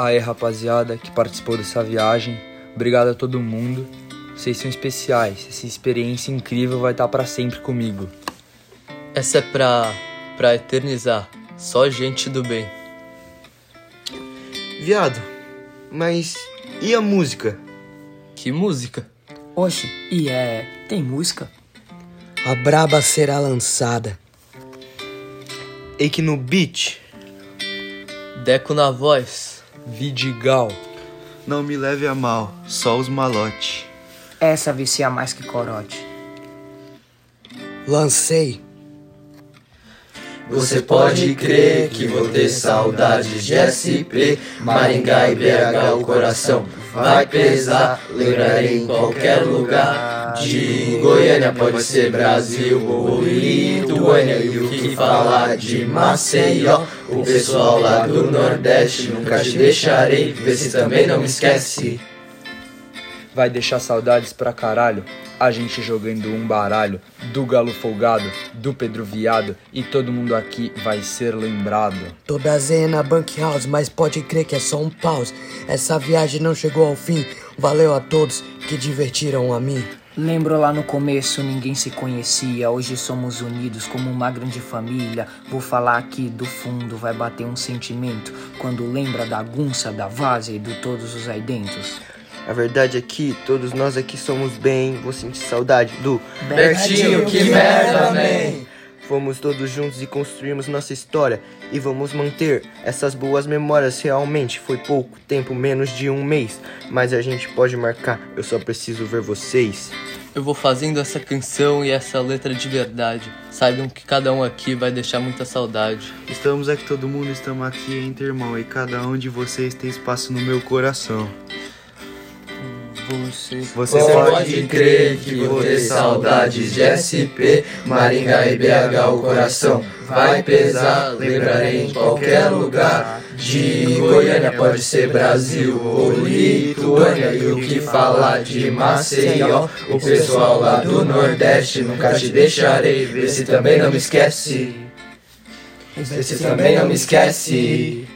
Aí, rapaziada que participou dessa viagem, obrigado a todo mundo. Vocês são especiais. Essa experiência incrível vai estar para sempre comigo. Essa é pra, pra eternizar. Só gente do bem. Viado, mas e a música? Que música? Oxe, e é. tem música? A braba será lançada. E que no beat? Deco na voz. Vidigal. Não me leve a mal, só os malote. Essa vicia mais que corote. Lancei. Você pode crer que vou ter saudades de SP, Maringá e BH, o coração vai pesar. Lembrarei em qualquer lugar de Goiânia, pode ser Brasil ou Lituânia. E o que falar de Maceió, o pessoal lá do Nordeste, nunca te deixarei, vê se também não me esquece. Vai deixar saudades pra caralho. A gente jogando um baralho do Galo Folgado, do Pedro Viado e todo mundo aqui vai ser lembrado. Tô baseia na Bank House, mas pode crer que é só um pause. Essa viagem não chegou ao fim. Valeu a todos que divertiram a mim. Lembro lá no começo ninguém se conhecia, hoje somos unidos como uma grande família. Vou falar aqui do fundo, vai bater um sentimento quando lembra da gunça, da vaza e de todos os aí dentro. A verdade é que todos nós aqui somos bem. Vou sentir saudade do Bertinho, que merda, man! Fomos todos juntos e construímos nossa história e vamos manter essas boas memórias. Realmente foi pouco tempo, menos de um mês, mas a gente pode marcar. Eu só preciso ver vocês. Eu vou fazendo essa canção e essa letra de verdade. Saibam que cada um aqui vai deixar muita saudade. Estamos aqui, todo mundo, estamos aqui entre irmão e cada um de vocês tem espaço no meu coração. Você, Você pode crer que vou ter saudades de SP, Maringá e BH, o coração vai pesar. Lembrarei em qualquer lugar de Goiânia, pode ser Brasil ou Lituânia. E o que falar de Maceió, o pessoal lá do Nordeste, nunca te deixarei. Vê se também não me esquece. Vê se também não me esquece.